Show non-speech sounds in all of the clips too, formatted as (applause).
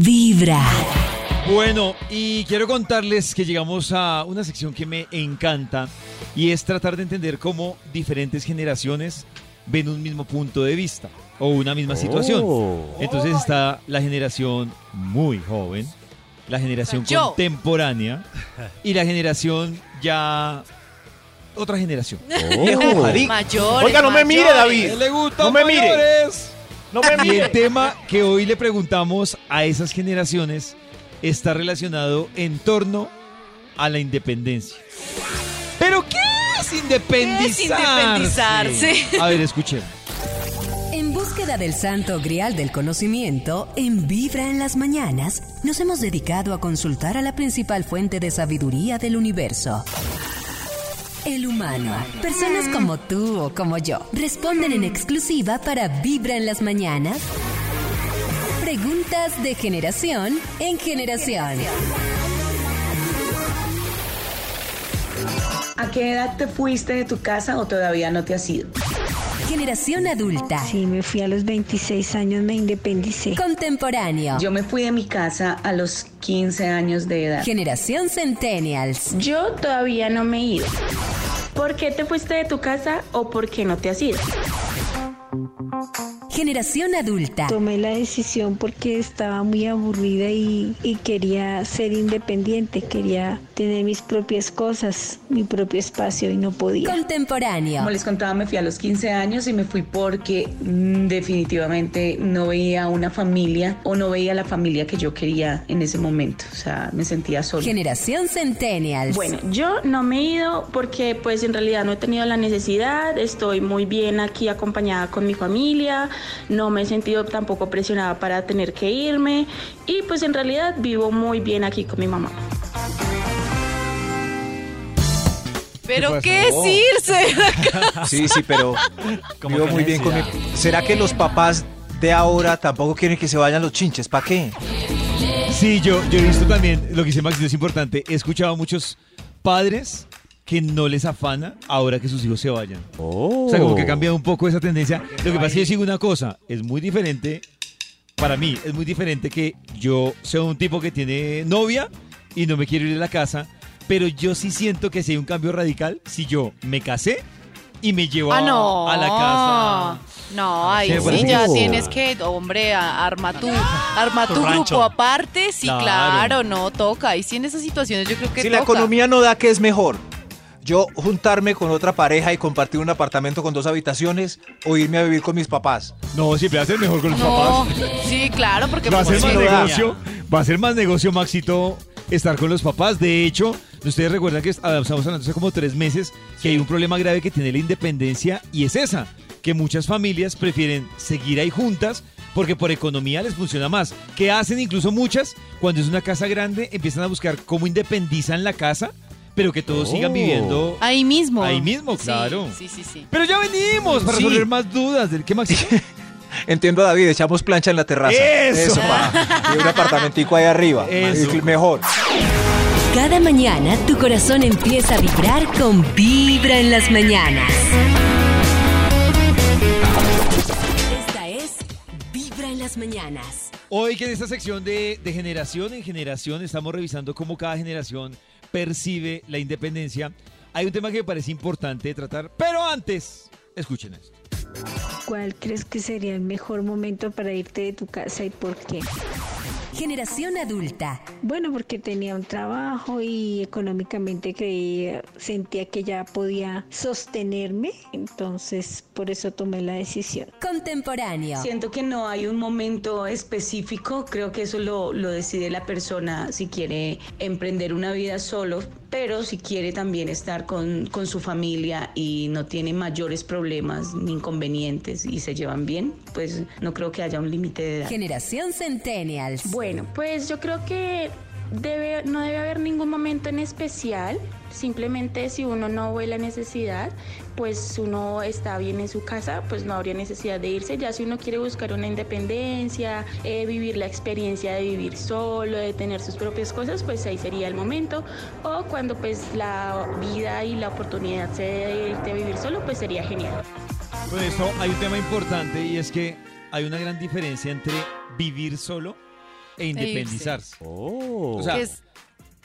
Vibra. Bueno, y quiero contarles que llegamos a una sección que me encanta y es tratar de entender cómo diferentes generaciones ven un mismo punto de vista o una misma situación. Oh. Entonces está la generación muy joven, la generación Yo. contemporánea y la generación ya otra generación. Javi. (laughs) Mayores. Oiga, no me mire. David. le gusta No me mire. No me Y el tema que hoy le preguntamos a esas generaciones está relacionado en torno a la independencia. ¿Pero qué es independizarse? independizarse? A ver, escuchemos. En búsqueda del santo grial del conocimiento, en Vibra en las mañanas, nos hemos dedicado a consultar a la principal fuente de sabiduría del universo. El humano. Personas como tú o como yo responden en exclusiva para Vibra en las mañanas. Preguntas de generación en generación. ¿A qué edad te fuiste de tu casa o todavía no te has ido? Generación adulta. Sí, me fui a los 26 años, me independicé. Contemporáneo. Yo me fui de mi casa a los 15 años de edad. Generación Centennials. Yo todavía no me he ido. ¿Por qué te fuiste de tu casa o por qué no te has ido? Generación adulta. Tomé la decisión porque estaba muy aburrida y, y quería ser independiente, quería tener mis propias cosas, mi propio espacio y no podía. Contemporáneo. Como les contaba, me fui a los 15 años y me fui porque mm, definitivamente no veía una familia o no veía la familia que yo quería en ese momento. O sea, me sentía sola. Generación Centennials. Bueno, yo no me he ido porque pues en realidad no he tenido la necesidad, estoy muy bien aquí acompañada con mi familia, no me he sentido tampoco presionada para tener que irme y pues en realidad vivo muy bien aquí con mi mamá. Pero ¿Qué qué pasó? decirse. (laughs) Sí, sí, pero vivo muy bien con mi... ¿Será que los papás de ahora tampoco quieren que se vayan los chinches? ¿Para qué? Sí, yo, yo he visto también, lo que dice Maxito es importante, he escuchado a muchos padres que no les afana ahora que sus hijos se vayan. O sea, como que ha cambiado un poco esa tendencia. Lo que pasa es que yo sigo una cosa, es muy diferente, para mí, es muy diferente que yo sea un tipo que tiene novia y no me quiero ir de la casa, pero yo sí siento que si hay un cambio radical, si yo me casé y me llevo a- Ah, no. a la casa. No, ahí Sí, ya que- tienes que, hombre, a- arma tu, arma tu Tu grupo aparte. Sí, Claro. claro. no toca. Y sí, en esas situaciones yo creo que Si toca. la economía no da, ¿qué es mejor? Yo juntarme con otra pareja y compartir un apartamento con dos habitaciones o irme a vivir con mis papás. No, siempre va a ser mejor con los No, papás. sí, claro, porque Va a ser más negocio, va a ser más negocio, Maxito, estar con los papás. De hecho, ustedes recuerdan que estamos hablando hace como tres meses que hay un problema grave que tiene la independencia y es esa, que muchas familias prefieren seguir ahí juntas porque por economía les funciona más. Que hacen incluso muchas, cuando es una casa grande, empiezan a buscar cómo independizan la casa, pero que todos sigan Oh. viviendo. ahí mismo. Ahí mismo, claro. Sí, sí, sí. Pero ya venimos para Sí. resolver más dudas. del ¿Qué, Maxito? (laughs) Entiendo a David, echamos plancha en la terraza. Eso. pa. Y un apartamentico ahí arriba. Eso. Mejor. Cada mañana tu corazón empieza a vibrar con Vibra en las mañanas. Esta es Vibra en las mañanas. Hoy que en esta sección de, de generación en generación estamos revisando cómo cada generación percibe la independencia. Hay un tema que me parece importante tratar, pero antes, escuchen esto. ¿Cuál crees que sería el mejor momento para irte de tu casa y por qué? Generación adulta. Bueno, porque tenía un trabajo y económicamente creía, sentía que ya podía sostenerme, entonces por eso tomé la decisión. Contemporáneo. Siento que no hay un momento específico, creo que eso lo, lo decide la persona si quiere emprender una vida solo, pero si quiere también estar con, con su familia y no tiene mayores problemas ni inconvenientes y se llevan bien, pues no creo que haya un límite de edad. Generación Centennials. Bueno, pues yo creo que debe, no debe haber ningún momento en especial. Simplemente si uno no ve la necesidad, pues uno está bien en su casa, pues no habría necesidad de irse. Ya si uno quiere buscar una independencia, eh, vivir la experiencia de vivir solo, de tener sus propias cosas, pues ahí sería el momento. O cuando pues la vida y la oportunidad se de a vivir solo, pues sería genial. Con esto hay un tema importante y es que hay una gran diferencia entre vivir solo e independizarse. Oh. O sea, es-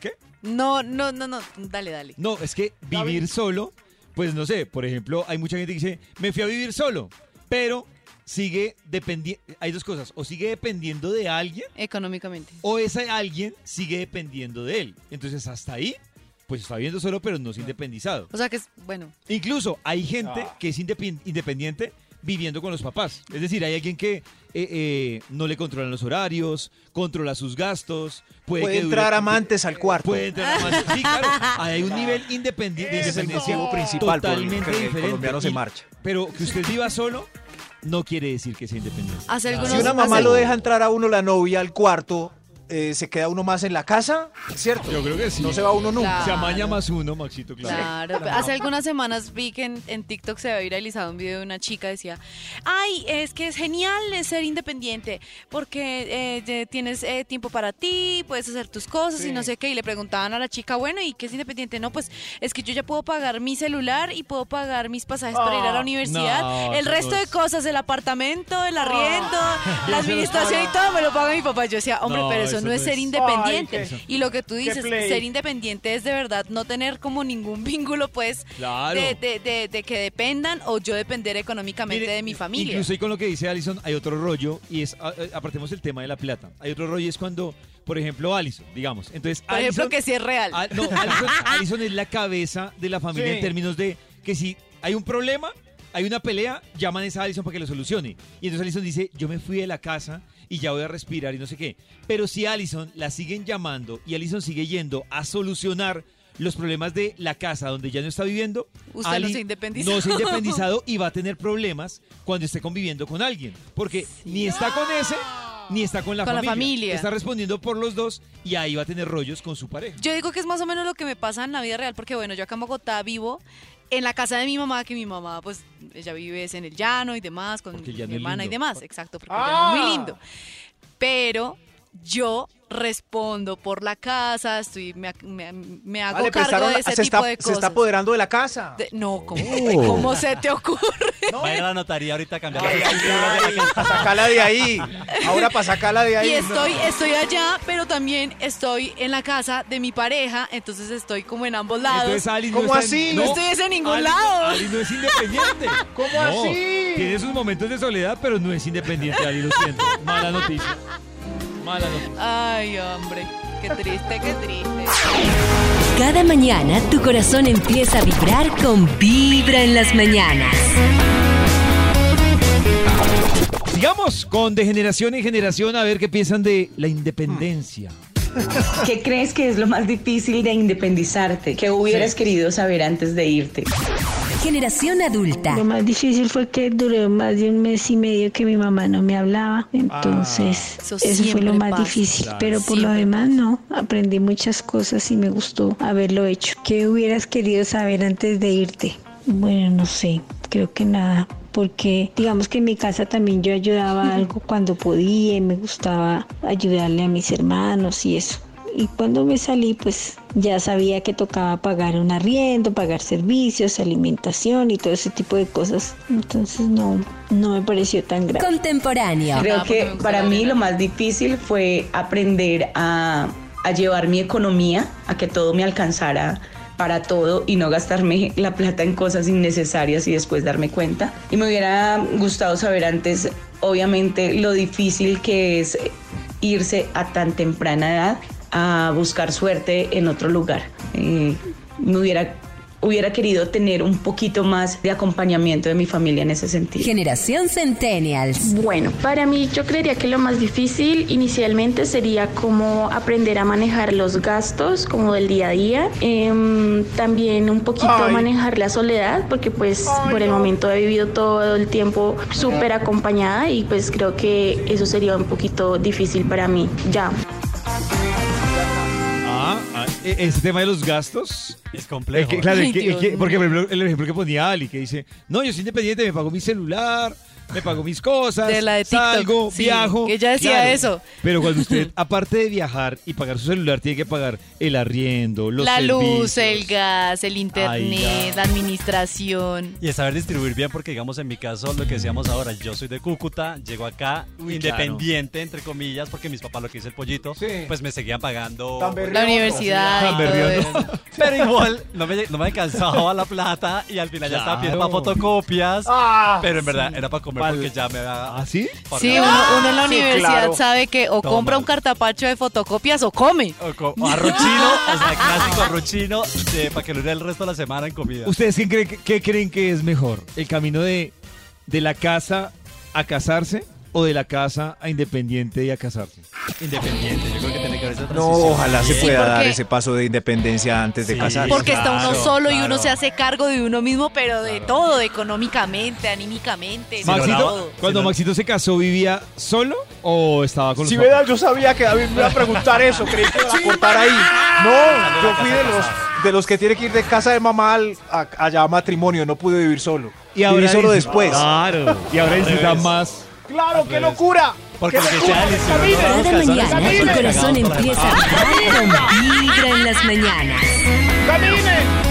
¿qué? No, no, no, no, dale, dale. No, es que vivir solo, pues no sé, por ejemplo, hay mucha gente que dice, me fui a vivir solo, pero sigue dependiendo, hay dos cosas, o sigue dependiendo de alguien, Económicamente. o ese alguien sigue dependiendo de él. Entonces hasta ahí, pues está viviendo solo, pero no es independizado. O sea que es, bueno, Incluso hay gente Ah. que es indepen- independiente viviendo con los papás. Es decir, hay alguien que eh, eh, no le controlan los horarios, controla sus gastos, puede, Puede que dure- entrar amantes al cuarto. Puede entrar amantes. Sí, claro. Hay un nivel independi- de Ese es el motivo principal por el totalmente que el colombiano se Y- marcha. Pero que usted viva solo no quiere decir que sea independiente. hace algunos... Si una mamá hace- lo deja entrar a uno la novia al cuarto, eh, ¿se queda uno más en la casa? ¿Cierto? Yo creo que sí. No se va uno nunca. Claro. Se amaña más uno, Maxito, claro. Claro, hace algunas semanas vi que en, en TikTok se había viralizado un video de una chica decía, ay, es que es genial ser independiente porque eh, tienes eh, tiempo para ti, puedes hacer tus cosas y no sé qué. Y le preguntaban a la chica, bueno, ¿y qué es independiente? No, pues es que yo ya puedo pagar mi celular y puedo pagar mis pasajes para ir a la universidad. no, el resto de cosas, el apartamento, el arriendo, (laughs) la administración y todo me lo paga mi papá. Yo decía, hombre, No, pero eso, eso no es ser independiente. Ay, y lo que tú dices, ser independiente es de verdad no tener como ningún (laughs) vínculo, pues, Claro. de, de- de- de que dependan o yo depender económicamente Mire, de mi familia. Incluso ahí con lo que dice Alison, hay otro rollo y es, apartemos el tema de la plata. Hay otro rollo y es cuando, por ejemplo, Alison, digamos. Entonces, Por ejemplo, Alison- que sí es real. Al- no, Alison, (laughs) Alison es la cabeza de la familia Sí. en términos de que si hay un problema, hay una pelea, llaman a esa Alison para que lo solucione. Y entonces Alison dice, yo me fui de la casa y ya voy a respirar y no sé qué. Pero si Alison la siguen llamando y Alison sigue yendo a solucionar los problemas de la casa donde ya no está viviendo, Usted no se ha independizado. No se ha independizado (laughs) y va a tener problemas cuando esté conviviendo con alguien. Porque ni está con ese, ni está con la Con la familia. Está respondiendo por los dos y ahí va a tener rollos con su pareja. Yo digo que es más o menos lo que me pasa en la vida real, porque bueno, yo acá en Bogotá vivo en la casa de mi mamá, que mi mamá, pues, ella vive es en el llano y demás, con mi hermana y demás, exacto, porque el llano es muy Ah. lindo. Pero yo respondo por la casa, estoy, me, me- me hago Ah, le cargo de ese se, tipo está, de se cosas. está apoderando de la casa. De- no, ¿cómo, Oh. ¿cómo se te ocurre? Va a ir a la notaría ahorita a cambiar Ay, ay, ay, para sacarla de ahí. Ahora para sacarla de ahí. Y estoy, no. estoy allá, pero también estoy en la casa de mi pareja, entonces estoy como en ambos lados. Entonces ¿Cómo no en- así? No estoy en ningún Ali- lado. Ali no es independiente. ¿Cómo No, así? Tiene sus momentos de soledad, pero no es independiente, Ali, lo siento. Mala noticia. Mala noticia. Ay, hombre, qué triste, qué triste. Cada mañana tu corazón empieza a vibrar con Vibra en las mañanas. Sigamos con de generación en generación a ver qué piensan de la independencia. (laughs) ¿Qué crees que es lo más difícil de independizarte? ¿Qué hubieras querido saber antes de irte? Generación adulta. Lo más difícil fue que duró más de un mes y medio que mi mamá no me hablaba. Entonces, Eso eso, fue lo más pasa. difícil. Claro. Pero por lo demás, no. Aprendí muchas cosas y me gustó haberlo hecho. ¿Qué hubieras querido saber antes de irte? Bueno, no sé. Creo que nada. Porque digamos que en mi casa también yo ayudaba (laughs) algo cuando podía y me gustaba ayudarle a mis hermanos y eso. Y cuando me salí, pues ya sabía que tocaba pagar un arriendo, pagar servicios, alimentación y todo ese tipo de cosas. Entonces no, no me pareció tan grave. Contemporáneo. Creo me que para mí lo más difícil fue aprender a, a llevar mi economía, a que todo me alcanzara para todo y no gastarme la plata en cosas innecesarias y después darme cuenta. Y me hubiera gustado saber antes, obviamente, lo difícil que es irse a tan temprana edad a buscar suerte en otro lugar. Eh, me hubiera, hubiera querido tener un poquito más de acompañamiento de mi familia en ese sentido. Generación Centennials. Bueno, para mí yo creería que lo más difícil inicialmente sería como aprender a manejar los gastos como del día a día. Em, también un poquito Ay. manejar la soledad porque pues por el momento he vivido todo el tiempo súper acompañada y pues creo que eso sería un poquito difícil para mí ya. Ah, ah, e- ese tema de los gastos. Es Es complejo. que, claro, Ay, es que- es Dios que- mío. porque por ejemplo, el ejemplo que ponía Ali, que dice, no, yo soy independiente, me pago mi celular, me pago mis cosas, De la de TikTok, salgo, sí, viajo. que ella decía eso. Pero cuando usted, (laughs) aparte de viajar y pagar su celular, tiene que pagar el arriendo, los la luz, servicios. el gas, el internet, la administración. Y es saber distribuir bien, porque digamos en mi caso, lo que decíamos ahora, yo soy de Cúcuta, llego acá independiente, entre comillas, porque mis papás lo que hice el pollito, Sí. pues me seguían pagando. La universidad y Tan todo eso. (laughs) Pero igual, no me, no me alcanzaba la plata y al final ya estaba pidiendo Claro. para fotocopias. Ah, pero en verdad era para comer Pal- porque ya me había. ¿Ah, sí? Sí, uno, uno en la Sí, universidad claro. sabe que o compra un cartapacho de fotocopias o come. O, co- o arrochino, o sea, clásico arrochino, para que lo dé el resto de la semana en comida. ¿Ustedes qué creen, qué creen que es mejor? ¿El camino de, de la casa a casarse o de la casa a independiente y a casarse? Independiente, yo creo que tiene que haber esa No, transición. ojalá se pueda dar ese paso de independencia antes de Sí. casarse. Porque está uno Claro, solo y uno claro. se hace cargo de uno mismo, pero de todo, económicamente, anímicamente, de Maxito, todo. cuando no- Maxito se casó, ¿vivía solo o estaba con los Si papás? verdad, yo sabía que David me iba a preguntar eso, creí que iba a cortar ahí. No, yo fui de los, de los que tiene que ir de casa de mamá al, a- allá a matrimonio, no pude vivir solo. Y ahora Viví solo dice- después. Claro. Y ahora disfruta más. ¡Claro, qué locura! Porque ¡Qué lo que. Cada mañana tu corazón empieza a vibrar en las mañanas. ¡Camine!